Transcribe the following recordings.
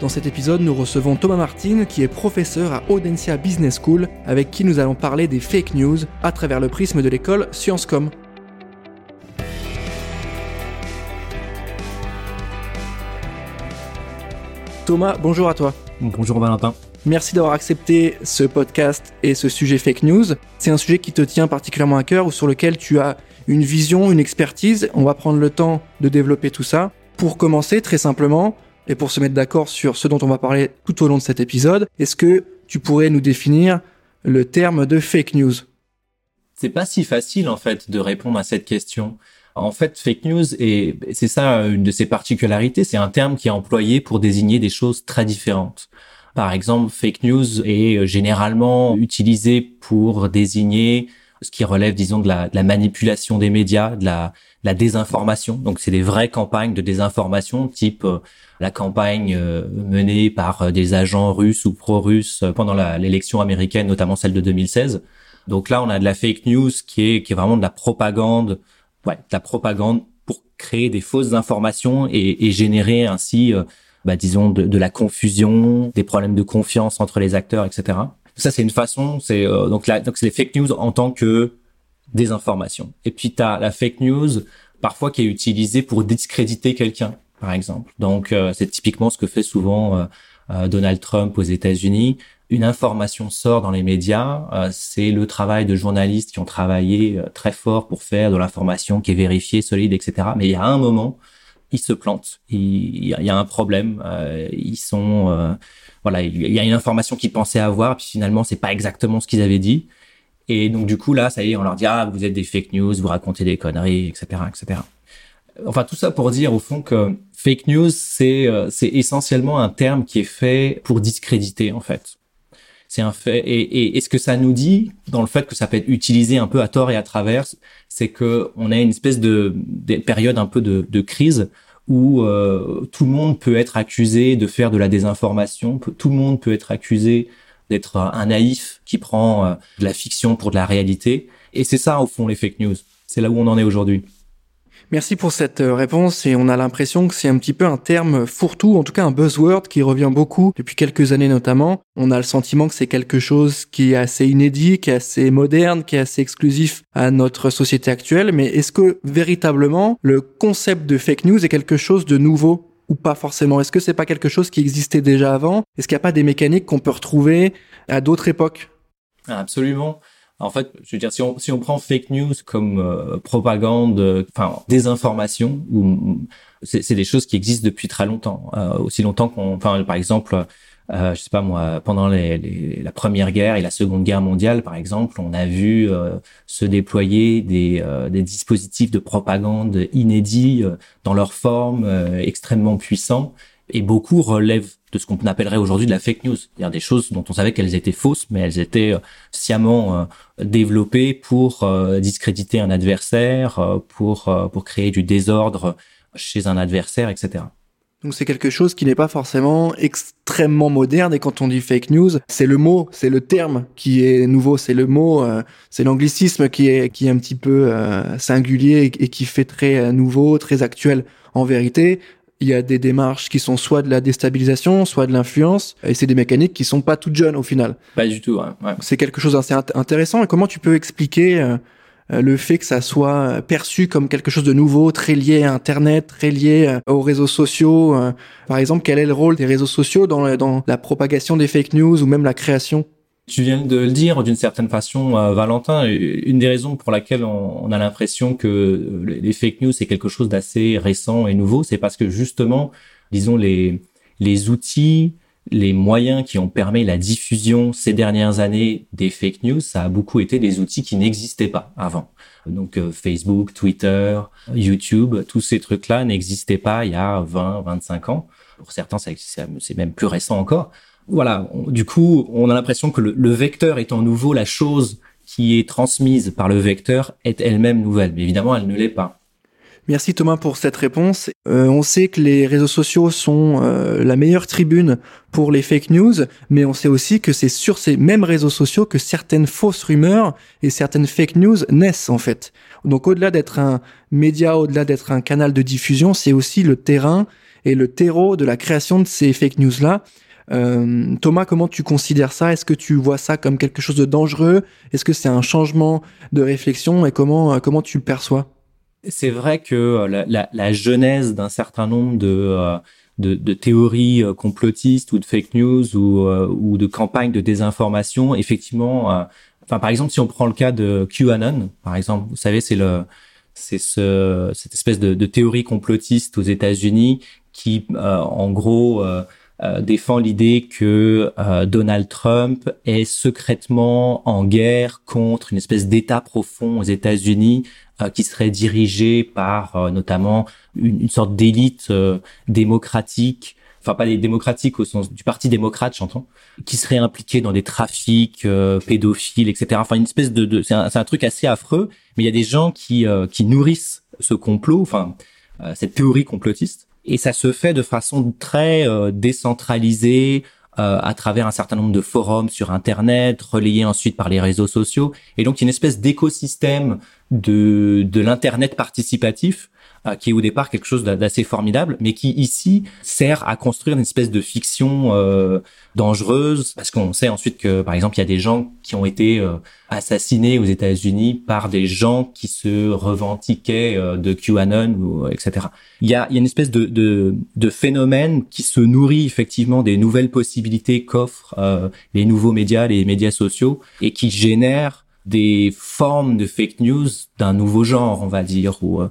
Dans cet épisode, nous recevons Thomas Martin, qui est professeur à Audencia Business School, avec qui nous allons parler des fake news à travers le prisme de l'école Sciencescom. Thomas, bonjour à toi. Bonjour Valentin. Merci d'avoir accepté ce podcast et ce sujet fake news. C'est un sujet qui te tient particulièrement à cœur ou sur lequel tu as une vision, une expertise. On va prendre le temps de développer tout ça. Pour commencer, très simplement, et pour se mettre d'accord sur ce dont on va parler tout au long de cet épisode, est-ce que tu pourrais nous définir le terme de fake news? C'est pas si facile en fait de répondre à cette question. En fait, fake news et c'est ça une de ses particularités, c'est un terme qui est employé pour désigner des choses très différentes. Par exemple, fake news est généralement utilisé pour désigner ce qui relève, disons, de la, de la manipulation des médias, de la, la désinformation. Donc, c'est des vraies campagnes de désinformation, type euh, la campagne euh, menée par euh, des agents russes ou pro-russes pendant l'élection américaine, notamment celle de 2016. Donc là, on a de la fake news qui est, qui est vraiment de la propagande, ouais, de la propagande pour créer des fausses informations et, et générer ainsi, bah, disons, de, de, la confusion, des problèmes de confiance entre les acteurs, etc. Ça, c'est une façon. C'est euh, donc là, donc c'est les fake news en tant que désinformation. Et puis tu as la fake news parfois qui est utilisée pour discréditer quelqu'un, par exemple. Donc euh, c'est typiquement ce que fait souvent euh, Donald Trump aux États-Unis. Une information sort dans les médias, c'est le travail de journalistes qui ont travaillé très fort pour faire de l'information qui est vérifiée, solide, etc. Mais il y a un moment, ils se plantent. Il, y a un problème. ils sont voilà, il y a une information qu'ils pensaient avoir, puis finalement c'est pas exactement ce qu'ils avaient dit. Et donc du coup là, ça y est, on leur dit ah vous êtes des fake news, vous racontez des conneries, etc., etc. Enfin tout ça pour dire au fond que fake news c'est euh, c'est essentiellement un terme qui est fait pour discréditer en fait. C'est un fait et, et, ce que ça nous dit dans le fait que ça peut être utilisé un peu à tort et à travers, c'est que on a une espèce de, de période un peu de, de crise où euh, tout le monde peut être accusé de faire de la désinformation, tout le monde peut être accusé d'être un naïf qui prend euh, de la fiction pour de la réalité. Et c'est ça, au fond, les fake news. C'est là où on en est aujourd'hui. Merci pour cette euh, réponse et on a l'impression que c'est un petit peu un terme fourre-tout, en tout cas un buzzword qui revient beaucoup depuis quelques années notamment. On a le sentiment que c'est quelque chose qui est assez inédit, qui est assez moderne, qui est assez exclusif à notre société actuelle, mais est-ce que véritablement le concept de fake news est quelque chose de nouveau? Ou pas forcément. Est-ce que c'est pas quelque chose qui existait déjà avant? Est-ce qu'il n'y a pas des mécaniques qu'on peut retrouver à d'autres époques? Absolument. En fait, je veux dire, si on, si on prend fake news comme euh, propagande, enfin désinformation, ou c'est des choses qui existent depuis très longtemps, euh, aussi longtemps qu'on, enfin par exemple, euh, je sais pas moi, pendant les, les, la Première Guerre et la Seconde Guerre mondiale, par exemple, on a vu euh, se déployer des, des dispositifs de propagande inédits dans leur forme, extrêmement puissants, et beaucoup relèvent de ce qu'on appellerait aujourd'hui de la fake news, c'est-à-dire des choses dont on savait qu'elles étaient fausses, mais elles étaient euh, sciemment euh, développées pour euh, discréditer un adversaire, pour pour créer du désordre chez un adversaire, etc. Donc c'est quelque chose qui n'est pas forcément extrêmement moderne et quand on dit fake news, c'est le mot, c'est le terme qui est nouveau, c'est le mot, c'est l'anglicisme qui est qui est un petit peu singulier et qui fait très nouveau, très actuel. En vérité, il y a des démarches qui sont soit de la déstabilisation, soit de l'influence, et c'est des mécaniques qui sont pas toutes jeunes au final. Pas du tout. Ouais. C'est quelque chose d'assez intéressant. Et comment tu peux expliquer euh, euh, le fait que ça soit perçu comme quelque chose de nouveau, très lié à Internet, très lié euh, aux réseaux sociaux Par exemple, quel est le rôle des réseaux sociaux dans, la propagation des fake news ou même la création? Tu viens de le dire d'une certaine façon, euh, Valentin. Une des raisons pour laquelle on, a l'impression que les fake news c'est quelque chose d'assez récent et nouveau, c'est parce que justement, disons les les outils, les moyens qui ont permis la diffusion ces dernières années des fake news, ça a beaucoup été des outils qui n'existaient pas avant. Donc euh, Facebook, Twitter, YouTube, tous ces trucs-là n'existaient pas il y a 20, 25 ans. Pour certains, c'est même plus récent encore voilà, du coup, on a l'impression que le, vecteur étant nouveau, la chose qui est transmise par le vecteur est elle-même nouvelle. Mais évidemment, elle ne l'est pas. Merci Thomas pour cette réponse. Euh, on sait que les réseaux sociaux sont euh, la meilleure tribune pour les fake news, mais on sait aussi que c'est sur ces mêmes réseaux sociaux que certaines fausses rumeurs et certaines fake news naissent en fait. Donc au-delà d'être un média, au-delà d'être un canal de diffusion, c'est aussi le terrain et le terreau de la création de ces fake news-là. Euh, Thomas, comment tu considères ça? Est-ce que tu vois ça comme quelque chose de dangereux? Est-ce que c'est un changement de réflexion? Et comment comment tu le perçois? C'est vrai que euh, la, la, la genèse d'un certain nombre de, euh, de, de, théories euh, complotistes ou de fake news ou, ou de campagnes de désinformation, effectivement, enfin par exemple si on prend le cas de QAnon, par exemple, vous savez c'est le c'est ce, cette espèce de, de, théorie complotiste aux États-Unis qui, en gros, défend l'idée que Donald Trump est secrètement en guerre contre une espèce d'État profond aux États-Unis euh, qui serait dirigé par euh, notamment une, sorte d'élite euh, démocratique enfin pas les démocratiques au sens du parti démocrate j'entends qui serait impliqué dans des trafics pédophiles etc enfin une espèce de, de c'est un, un, truc assez affreux mais il y a des gens qui qui nourrissent ce complot enfin cette théorie complotiste et ça se fait de façon très décentralisée à travers un certain nombre de forums sur Internet, relayés ensuite par les réseaux sociaux. Et donc, il y a une espèce d'écosystème de, de l'internet participatif euh, qui est au départ quelque chose d'assez formidable, mais qui ici sert à construire une espèce de fiction euh, dangereuse, parce qu'on sait ensuite que, par exemple, il y a des gens qui ont été euh, assassinés aux États-Unis par des gens qui se revendiquaient de QAnon, ou, etc. Il y a, il y a une espèce de, de, de, phénomène qui se nourrit effectivement des nouvelles possibilités qu'offrent les nouveaux médias, les médias sociaux, et qui génère des formes de fake news d'un nouveau genre, on va dire, ou, euh, euh,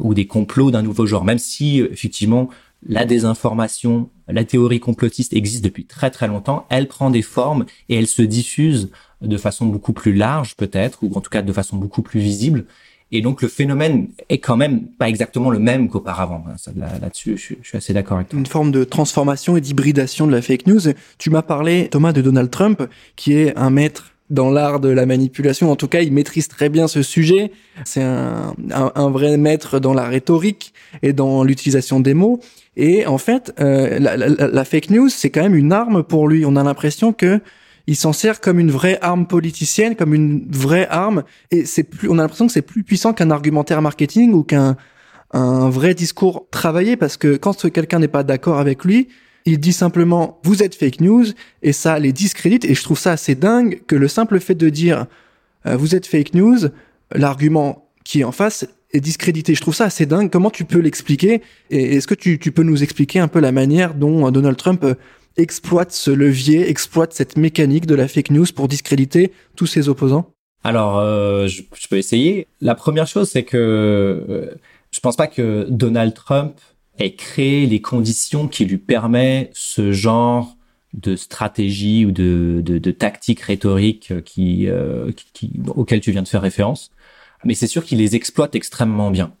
ou des complots d'un nouveau genre, même si effectivement la désinformation, la théorie complotiste existe depuis très très longtemps, elle prend des formes et elle se diffuse de façon beaucoup plus large peut-être, ou en tout cas de façon beaucoup plus visible. Et donc le phénomène est quand même pas exactement le même qu'auparavant. Là-dessus, je, je, suis assez d'accord avec toi. Une forme de transformation et d'hybridation de la fake news. Tu m'as parlé, Thomas, de Donald Trump, qui est un maître dans l'art de la manipulation. En tout cas, il maîtrise très bien ce sujet. C'est un, un, vrai maître dans la rhétorique et dans l'utilisation des mots. Et en fait, euh, la, la, la, fake news, c'est quand même une arme pour lui. On a l'impression que il s'en sert comme une vraie arme politicienne, comme une vraie arme. Et c'est plus, on a l'impression que c'est plus puissant qu'un argumentaire marketing ou qu'un un vrai discours travaillé, parce que quand quelqu'un n'est pas d'accord avec lui, il dit simplement vous êtes fake news et ça les discrédite et je trouve ça assez dingue que le simple fait de dire euh, vous êtes fake news, l'argument qui est en face est discrédité. Je trouve ça assez dingue. Comment tu peux l'expliquer Et est-ce que tu, peux nous expliquer un peu la manière dont euh, Donald Trump euh, exploite ce levier, exploite cette mécanique de la fake news pour discréditer tous ses opposants? Alors, je, peux essayer. La première chose, c'est que je pense pas que Donald Trump et créer les conditions qui lui permet ce genre de stratégie ou de, de, tactique rhétorique qui, euh, auquel tu viens de faire référence. Mais c'est sûr qu'il les exploite extrêmement bien.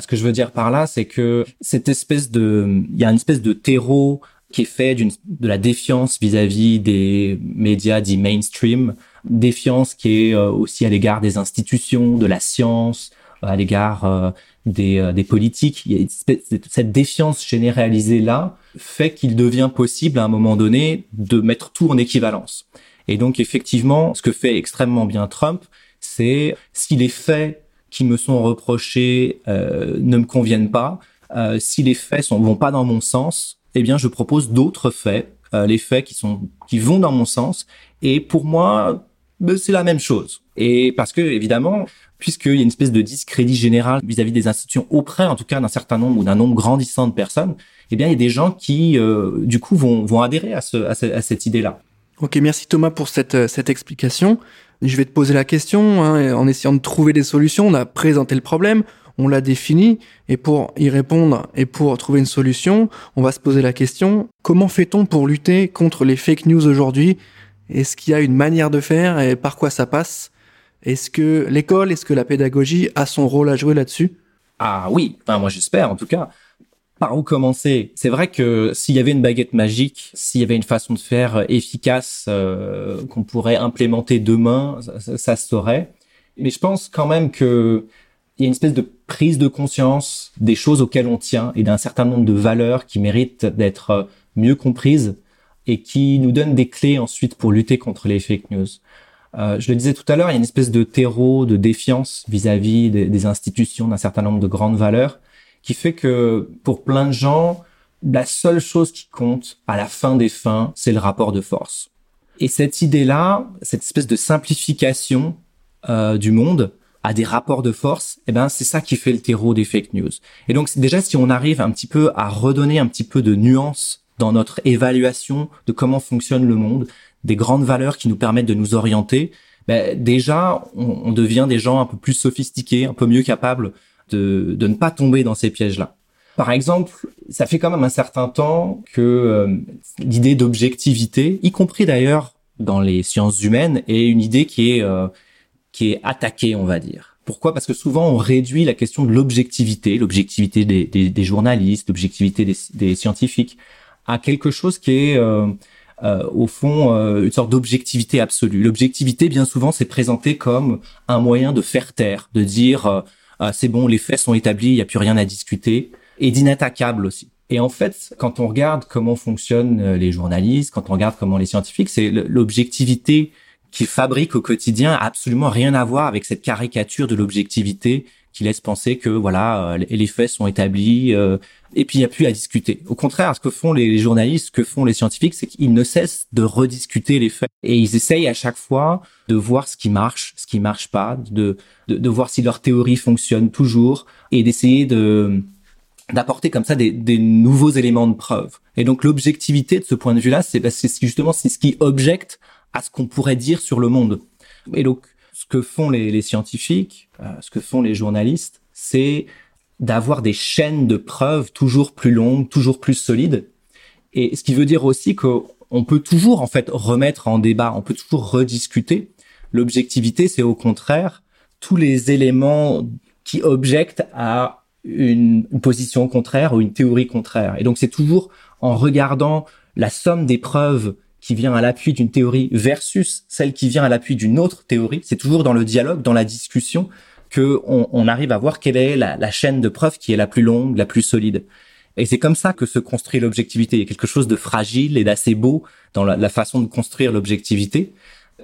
ce que je veux dire par là, c'est que cette espèce de, il y a une espèce de terreau qui est fait d'une de la défiance vis-à-vis des médias dits mainstream, défiance qui est euh, aussi à l'égard des institutions, de la science, à l'égard euh, des, euh, des politiques. Il y a cette défiance généralisée là fait qu'il devient possible à un moment donné de mettre tout en équivalence. Et donc effectivement, ce que fait extrêmement bien Trump, c'est si les faits qui me sont reprochés euh, ne me conviennent pas, euh, si les faits sont vont pas dans mon sens, eh bien je propose d'autres faits, euh, les faits qui sont qui vont dans mon sens. Et pour moi, ben, c'est la même chose. Et parce que évidemment, puisqu'il y a une espèce de discrédit général vis-à-vis des institutions auprès, en tout cas, d'un certain nombre ou d'un nombre grandissant de personnes, eh bien, il y a des gens qui, euh, du coup, vont, vont adhérer à, ce, à, cette idée-là. Ok, merci Thomas pour cette, euh, cette explication. Je vais te poser la question, hein, en essayant de trouver des solutions. On a présenté le problème, on l'a défini, et pour y répondre et pour trouver une solution, on va se poser la question, comment fait-on pour lutter contre les fake news aujourd'hui? Est-ce qu'il y a une manière de faire et par quoi ça passe? Est-ce que l'école, est-ce que la pédagogie a son rôle à jouer là-dessus? Ah oui, enfin moi j'espère en tout cas. par où commencer? C'est vrai que s'il y avait une baguette magique, s'il y avait une façon de faire efficace euh, qu'on pourrait implémenter demain, ça, ça, se saurait. Mais je pense quand même que il y a une espèce de prise de conscience des choses auxquelles on tient et d'un certain nombre de valeurs qui méritent d'être mieux comprises et qui nous donnent des clés ensuite pour lutter contre les fake news. Euh, je le disais tout à l'heure, il y a une espèce de terreau de défiance vis-à-vis des, institutions, d'un certain nombre de grandes valeurs qui fait que pour plein de gens, la seule chose qui compte à la fin des fins, c'est le rapport de force. Et cette idée-là, cette espèce de simplification euh, du monde à des rapports de force, eh ben c'est ça qui fait le terreau des fake news. Et donc déjà si on arrive un petit peu à redonner un petit peu de nuance dans notre évaluation de comment fonctionne le monde, des grandes valeurs qui nous permettent de nous orienter, ben déjà on, on devient des gens un peu plus sophistiqués, un peu mieux capables de, de ne pas tomber dans ces pièges-là. Par exemple, ça fait quand même un certain temps que euh, l'idée d'objectivité, y compris d'ailleurs dans les sciences humaines, est une idée qui est euh, qui est attaquée, on va dire. Pourquoi? Parce que souvent on réduit la question de l'objectivité, l'objectivité des, des, des, journalistes, l'objectivité des, des, scientifiques, à quelque chose qui est euh, au fond une sorte d'objectivité absolue. L'objectivité, bien souvent, c'est présenté comme un moyen de faire taire, de dire ah, c'est bon, les faits sont établis, il n'y a plus rien à discuter, et d'inattaquable aussi. Et en fait, quand on regarde comment fonctionnent euh, les journalistes, quand on regarde comment les scientifiques, c'est l'objectivité qu'ils fabriquent au quotidien absolument rien à voir avec cette caricature de l'objectivité qui laisse penser que voilà euh, les faits sont établis euh, et puis il n'y a plus à discuter. Au contraire, ce que font les journalistes, ce que font les scientifiques, c'est qu'ils ne cessent de rediscuter les faits et ils essayent à chaque fois de voir ce qui marche, ce qui marche pas, de de, de voir si leur théorie fonctionne toujours et d'essayer de d'apporter comme ça des, des, nouveaux éléments de preuve. Et donc l'objectivité de ce point de vue-là, c'est bah, justement c'est ce qui objecte à ce qu'on pourrait dire sur le monde. Et donc ce que font les, les scientifiques, euh, ce que font les journalistes, c'est d'avoir des chaînes de preuves toujours plus longues, toujours plus solides. Et ce qui veut dire aussi qu'on peut toujours en fait remettre en débat, on peut toujours rediscuter. L'objectivité, c'est au contraire tous les éléments qui objectent à une, position contraire ou une théorie contraire. Et donc c'est toujours en regardant la somme des preuves qui vient à l'appui d'une théorie versus celle qui vient à l'appui d'une autre théorie. C'est toujours dans le dialogue, dans la discussion, que on, arrive à voir quelle est la, chaîne de preuves qui est la plus longue, la plus solide. Et c'est comme ça que se construit l'objectivité. Il y a quelque chose de fragile et d'assez beau dans la, façon de construire l'objectivité.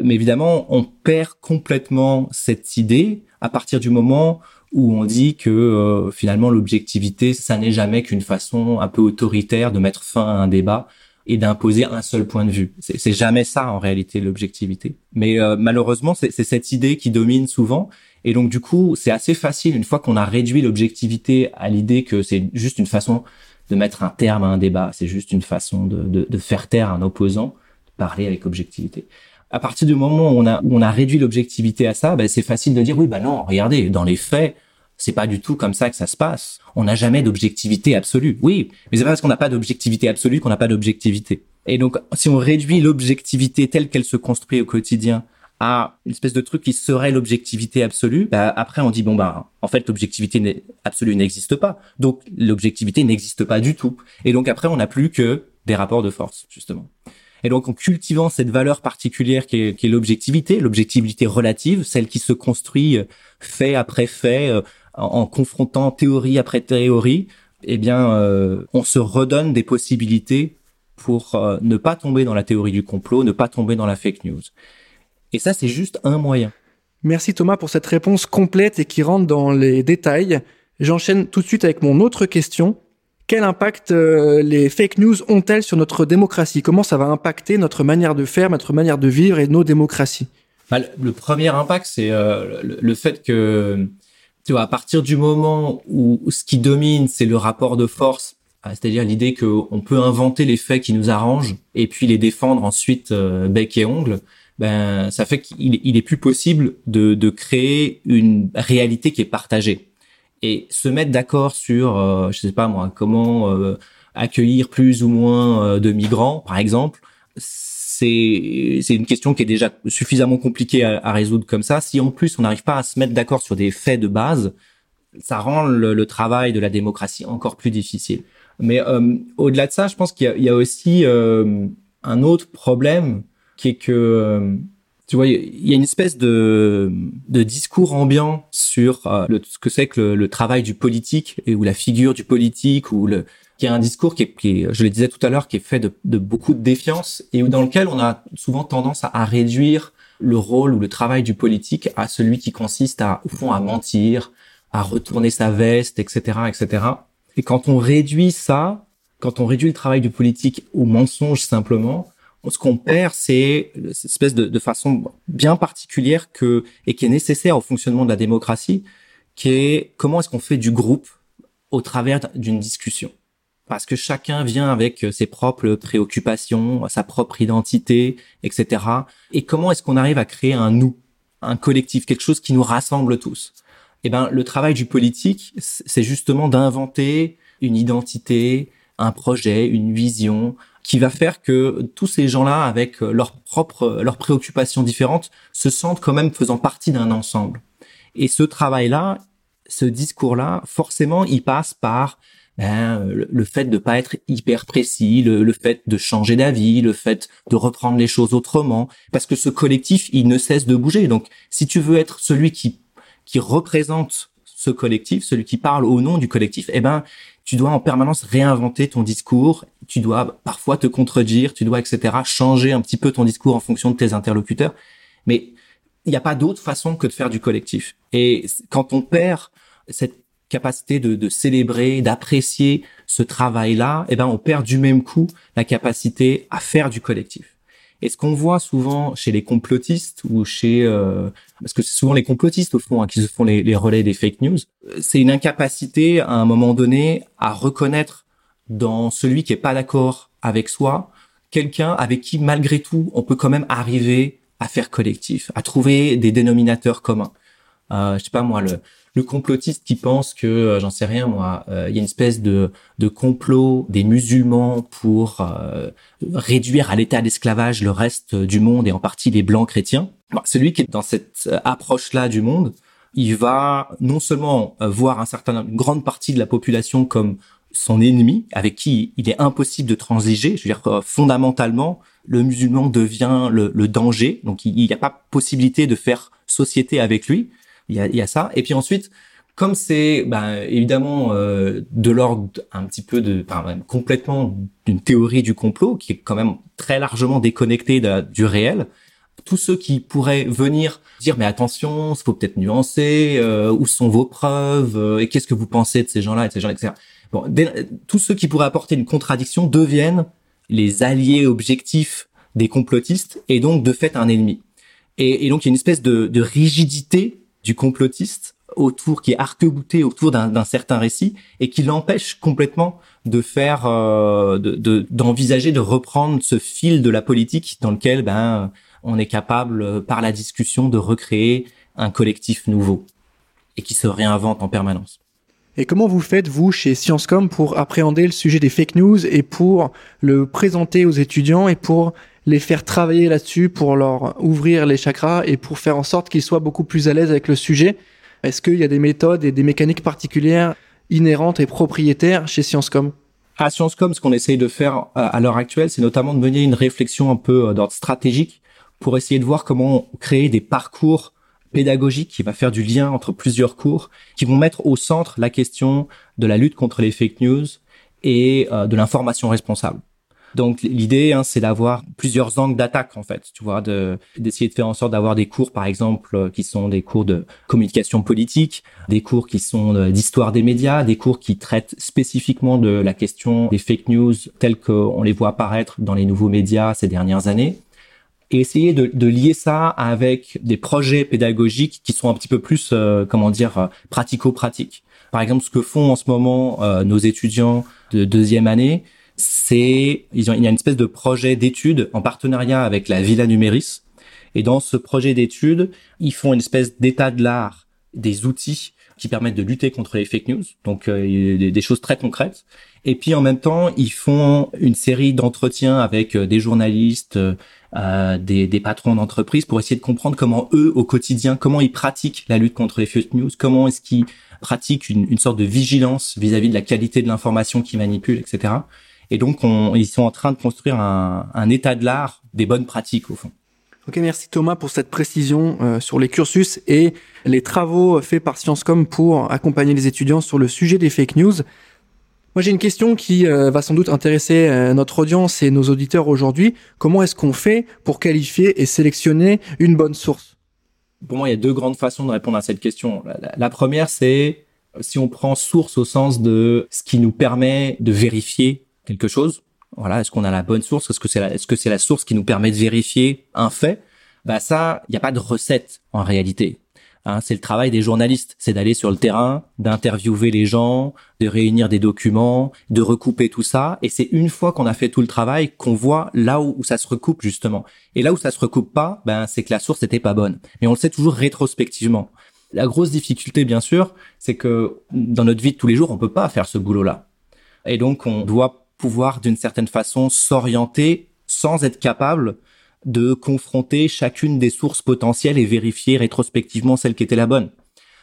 Mais évidemment, on perd complètement cette idée à partir du moment où on dit que euh, finalement l'objectivité, ça n'est jamais qu'une façon un peu autoritaire de mettre fin à un débat et d'imposer un seul point de vue. C'est jamais ça en réalité l'objectivité. Mais euh, malheureusement, c'est cette idée qui domine souvent. Et donc du coup, c'est assez facile une fois qu'on a réduit l'objectivité à l'idée que c'est juste une façon de mettre un terme à un débat, c'est juste une façon de, de, de faire taire un opposant, de parler avec objectivité à partir du moment où on a, où on a réduit l'objectivité à ça, ben, c'est facile de dire oui, bah non, regardez, dans les faits, c'est pas du tout comme ça que ça se passe. On n'a jamais d'objectivité absolue. Oui, mais c'est pas parce qu'on n'a pas d'objectivité absolue qu'on n'a pas d'objectivité. Et donc, si on réduit l'objectivité telle qu'elle se construit au quotidien à une espèce de truc qui serait l'objectivité absolue, bah, après on dit bon bah en fait l'objectivité absolue n'existe pas, donc l'objectivité n'existe pas du tout. Et donc après on n'a plus que des rapports de force justement. Et donc, en cultivant cette valeur particulière qui est, l'objectivité, l'objectivité relative, celle qui se construit euh, fait après fait, euh, en, confrontant théorie après théorie, eh bien, euh, on se redonne des possibilités pour ne pas tomber dans la théorie du complot, ne pas tomber dans la fake news. Et ça, c'est juste un moyen. Merci Thomas pour cette réponse complète et qui rentre dans les détails. J'enchaîne tout de suite avec mon autre question. Quel impact euh, les fake news ont-elles sur notre démocratie? Comment ça va impacter notre manière de faire, notre manière de vivre et nos démocraties? Bah, le, premier impact, c'est euh, le, fait que, tu vois, à partir du moment où, ce qui domine, c'est le rapport de force, ah, c'est-à-dire l'idée qu'on peut inventer les faits qui nous arrangent et puis les défendre ensuite euh, bec et ongle, ben ça fait qu'il il est plus possible de, créer une réalité qui est partagée. Et se mettre d'accord sur, euh, je sais pas moi, comment euh, accueillir plus ou moins euh, de migrants, par exemple, c'est une question qui est déjà suffisamment compliquée à, résoudre comme ça. Si en plus on n'arrive pas à se mettre d'accord sur des faits de base, ça rend le, travail de la démocratie encore plus difficile. Mais euh, au-delà de ça, je pense qu'il y, y, a aussi euh, un autre problème qui est que euh, tu vois, il y a une espèce de, de discours ambiant sur le, ce que c'est que le, travail du politique et ou la figure du politique ou le qui est un discours qui est, je le disais tout à l'heure, qui est fait de, beaucoup de défiance et dans lequel on a souvent tendance à, à réduire le rôle ou le travail du politique à celui qui consiste à, au fond, à mentir, à retourner sa veste, etc., etc. Et quand on réduit ça, quand on réduit le travail du politique au mensonge simplement, ce qu'on perd, c'est cette espèce de, de, façon bien particulière que et qui est nécessaire au fonctionnement de la démocratie, qui est comment est-ce qu'on fait du groupe au travers d'une discussion parce que chacun vient avec euh, ses propres préoccupations, sa propre identité, etc. Et comment est-ce qu'on arrive à créer un nous, un collectif, quelque chose qui nous rassemble tous? Eh ben, le travail du politique, c'est justement d'inventer une identité, un projet, une vision qui va faire que tous ces gens-là, avec euh, leurs propres, leurs préoccupations différentes, se sentent quand même faisant partie d'un ensemble. Et ce travail-là, ce discours-là, forcément, il passe par ben, le, fait de pas être hyper précis, le, fait de changer d'avis, le fait de reprendre les choses autrement, parce que ce collectif, il ne cesse de bouger. Donc, si tu veux être celui qui qui représente ce collectif, celui qui parle au nom du collectif, eh ben, tu dois en permanence réinventer ton discours, tu dois parfois te contredire, tu dois, etc., changer un petit peu ton discours en fonction de tes interlocuteurs. Mais il n'y a pas d'autre façon que de faire du collectif. Et quand on perd cette capacité de, de célébrer, d'apprécier ce travail-là, eh ben on perd du même coup la capacité à faire du collectif. Et ce qu'on voit souvent chez les complotistes ou chez euh, parce que c'est souvent les complotistes au fond hein, qui se font les, les relais des fake news, c'est une incapacité à un moment donné à reconnaître dans celui qui est pas d'accord avec soi quelqu'un avec qui malgré tout on peut quand même arriver à faire collectif, à trouver des dénominateurs communs. Euh, je sais pas moi le le complotiste qui pense que, euh, j'en sais rien moi, euh, il y a une espèce de, de complot des musulmans pour euh, réduire à l'état d'esclavage le reste du monde et en partie les blancs chrétiens. celui qui est dans cette approche-là du monde, il va non seulement voir un certain, une grande partie de la population comme son ennemi, avec qui il est impossible de transiger. Je veux dire, fondamentalement, le musulman devient le, le danger, donc il n'y a pas possibilité de faire société avec lui il y a, y a ça. Et puis ensuite, comme c'est ben, évidemment euh, de l'ordre un petit peu de, enfin, complètement d'une théorie du complot qui est quand même très largement déconnectée du réel, tous ceux qui pourraient venir dire mais attention, il faut peut-être nuancer, euh, où sont vos preuves euh, et qu'est-ce que vous pensez de ces gens-là, et ces gens, etc. Bon, tous ceux qui pourraient apporter une contradiction deviennent les alliés objectifs des complotistes et donc de fait un ennemi. Et, et donc il y a une espèce de, de rigidité du complotiste autour qui est arc-bouté autour d'un certain récit et qui l'empêche complètement de faire euh, d'envisager de, reprendre ce fil de la politique dans lequel ben on est capable par la discussion de recréer un collectif nouveau et qui se réinvente en permanence. Et comment vous faites, vous, chez Sciencecom, pour appréhender le sujet des fake news et pour le présenter aux étudiants et pour les faire travailler là-dessus pour leur ouvrir les chakras et pour faire en sorte qu'ils soient beaucoup plus à l'aise avec le sujet Est-ce qu'il y a des méthodes et des mécaniques particulières inhérentes et propriétaires chez Sciencecom À Sciencecom, ce qu'on essaye de faire euh, à l'heure actuelle, c'est notamment de mener une réflexion un peu euh, d'ordre stratégique pour essayer de voir comment créer des parcours pédagogiques qui va faire du lien entre plusieurs cours, qui vont mettre au centre la question de la lutte contre les fake news et euh, de l'information responsable. Donc l'idée, hein, c'est d'avoir plusieurs angles d'attaque en fait, tu vois, de d'essayer de faire en sorte d'avoir des cours, par exemple, euh, qui sont des cours de communication politique, des cours qui sont euh, d'histoire des médias, des cours qui traitent spécifiquement de la question des fake news telles qu'on les voit apparaître dans les nouveaux médias ces dernières années et essayer de, de, lier ça avec des projets pédagogiques qui sont un petit peu plus, euh, comment dire, pratico-pratiques. Par exemple, ce que font en ce moment nos étudiants de deuxième année, c'est il y a une espèce de projet d'étude en partenariat avec la Villa Numéris. Et dans ce projet d'étude, ils font une espèce d'état de l'art des outils qui permettent de lutter contre les fake news, donc euh, des, choses très concrètes. Et puis en même temps, ils font une série d'entretiens avec euh, des journalistes, euh, des, des, patrons d'entreprise pour essayer de comprendre comment eux, au quotidien, comment ils pratiquent la lutte contre les fake news, comment est-ce qu'ils pratique une, sorte de vigilance vis-à-vis de la qualité de l'information qu'ils manipulent, etc. Et donc, on, ils sont en train de construire un, un état de l'art des bonnes pratiques, au fond. Ok, merci Thomas pour cette précision euh, sur les cursus et les travaux faits par Sciencecom pour accompagner les étudiants sur le sujet des fake news. Moi, j'ai une question qui euh, va sans doute intéresser euh, notre audience et nos auditeurs aujourd'hui. Comment est-ce qu'on fait pour qualifier et sélectionner une bonne source? Pour moi, il y a deux grandes façons de répondre à cette question. la première, c'est si on prend source au sens de ce qui nous permet de vérifier quelque chose, voilà, est-ce qu'on a la bonne source? Est-ce que c'est la, est-ce que c'est la source qui nous permet de vérifier un fait? Bah ça, il n'y a pas de recette en réalité. Hein, c'est le travail des journalistes, c'est d'aller sur le terrain, d'interviewer les gens, de réunir des documents, de recouper tout ça. Et c'est une fois qu'on a fait tout le travail qu'on voit là où, ça se recoupe justement. Et là où ça se recoupe pas, ben c'est que la source n'était pas bonne. Mais on le sait toujours rétrospectivement. La grosse difficulté, bien sûr, c'est que dans notre vie de tous les jours, on peut pas faire ce boulot-là. Et donc, on doit pouvoir d'une certaine façon s'orienter sans être capable de confronter chacune des sources potentielles et vérifier rétrospectivement celle qui était la bonne.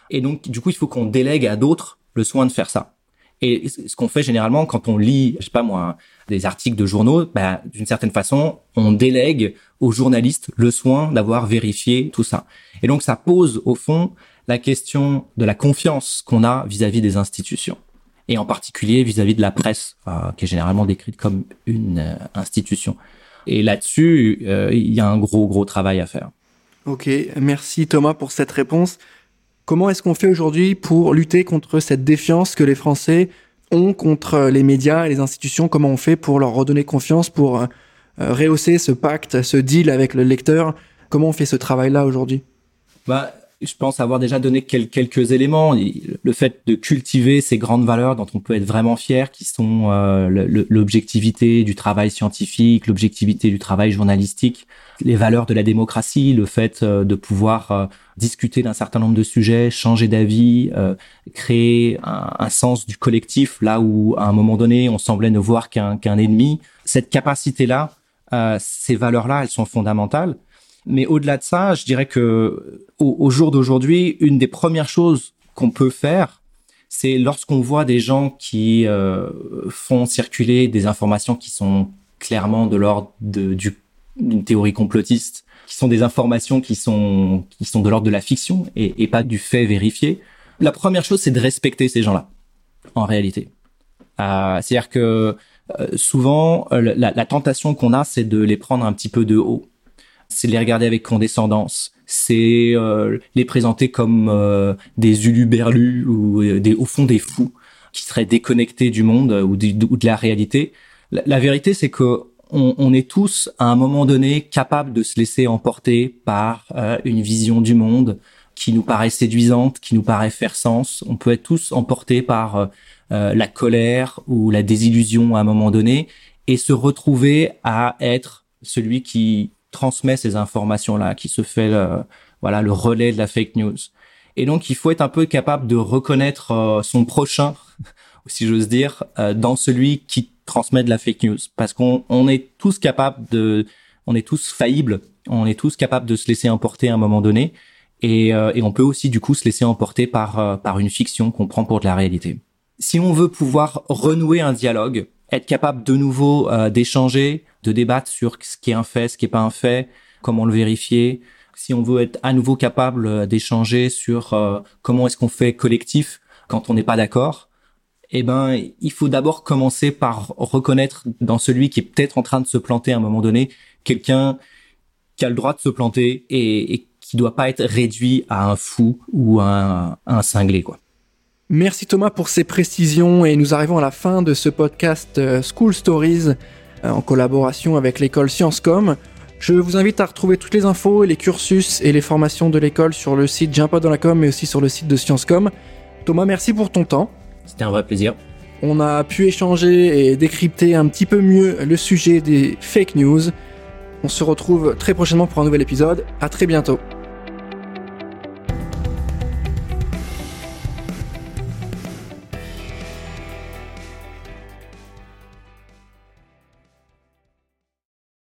Et donc, du coup, il faut qu'on délègue à d'autres le soin de faire ça. Et ce qu'on fait généralement quand on lit, je sais pas moi, des articles de journaux, bah, d'une certaine façon, on délègue aux journalistes le soin d'avoir vérifié tout ça. Et donc, ça pose au fond la question de la confiance qu'on a vis à -vis des institutions et en particulier vis-à-vis de la presse, euh, qui est généralement décrite comme une euh, institution. Et là-dessus, euh, il y a un gros, gros travail à faire. Ok, merci Thomas pour cette réponse. Comment est-ce qu'on fait aujourd'hui pour lutter contre cette défiance que les Français ont contre les médias et les institutions? Comment on fait pour leur redonner confiance, pour rehausser ce pacte, ce deal avec le lecteur? Comment on fait ce travail-là aujourd'hui? Bah, je pense avoir déjà donné quelques éléments. Le fait de cultiver ces grandes valeurs dont on peut être vraiment fier, qui sont euh, l'objectivité du travail scientifique, l'objectivité du travail journalistique, les valeurs de la démocratie, le fait euh, de pouvoir euh, discuter d'un certain nombre de sujets, changer d'avis, créer un, sens du collectif là où à un moment donné on semblait ne voir qu'un ennemi. Cette capacité-là, ces valeurs-là, elles sont fondamentales. Mais au-delà de ça, je dirais que au, jour d'aujourd'hui, une des premières choses qu'on peut faire, c'est lorsqu'on voit des gens qui euh, font circuler des informations qui sont clairement de l'ordre d'une théorie complotiste, qui sont des informations qui sont qui sont de l'ordre de la fiction et, et, pas du fait vérifié. La première chose, c'est de respecter ces gens-là, en réalité. Euh, C'est-à-dire que euh, souvent, la, la tentation qu'on a, c'est de les prendre un petit peu de haut c'est les regarder avec condescendance, c'est euh, les présenter comme euh, des uluberlus ou euh, des au fond des fous qui seraient déconnectés du monde ou, de la réalité. La, vérité, c'est que on, est tous à un moment donné capables de se laisser emporter par une vision du monde qui nous paraît séduisante, qui nous paraît faire sens. On peut être tous emportés par la colère ou la désillusion à un moment donné et se retrouver à être celui qui transmet ces informations-là, qui se fait le, voilà le relais de la fake news. Et donc il faut être un peu capable de reconnaître euh, son prochain, si j'ose dire, euh, dans celui qui transmet de la fake news, parce qu'on on est tous capables de, on est tous faillibles, on est tous capables de se laisser emporter à un moment donné, et, euh, et on peut aussi du coup se laisser emporter par par une fiction qu'on prend pour de la réalité. Si on veut pouvoir renouer un dialogue, être capable de nouveau d'échanger, de débattre sur ce qui est un fait, ce qui est pas un fait, comment le vérifier. Si on veut être à nouveau capable euh, d'échanger sur euh, comment est-ce qu'on fait collectif quand on n'est pas d'accord, eh ben, il faut d'abord commencer par reconnaître dans celui qui est peut-être en train de se planter à un moment donné, quelqu'un qui a le droit de se planter et, et qui doit pas être réduit à un fou ou à un, un cinglé, quoi. Merci Thomas pour ces précisions et nous arrivons à la fin de ce podcast euh, School Stories. Euh, en collaboration avec l'école Sciencecom. Je vous invite à retrouver toutes les infos et les cursus et les formations de l'école sur le site J'ai dans la com, mais aussi sur le site de Sciencecom. Thomas, merci pour ton temps. C'était un vrai plaisir. On a pu échanger et décrypter un petit peu mieux le sujet des fake news. On se retrouve très prochainement pour un nouvel épisode. À très bientôt.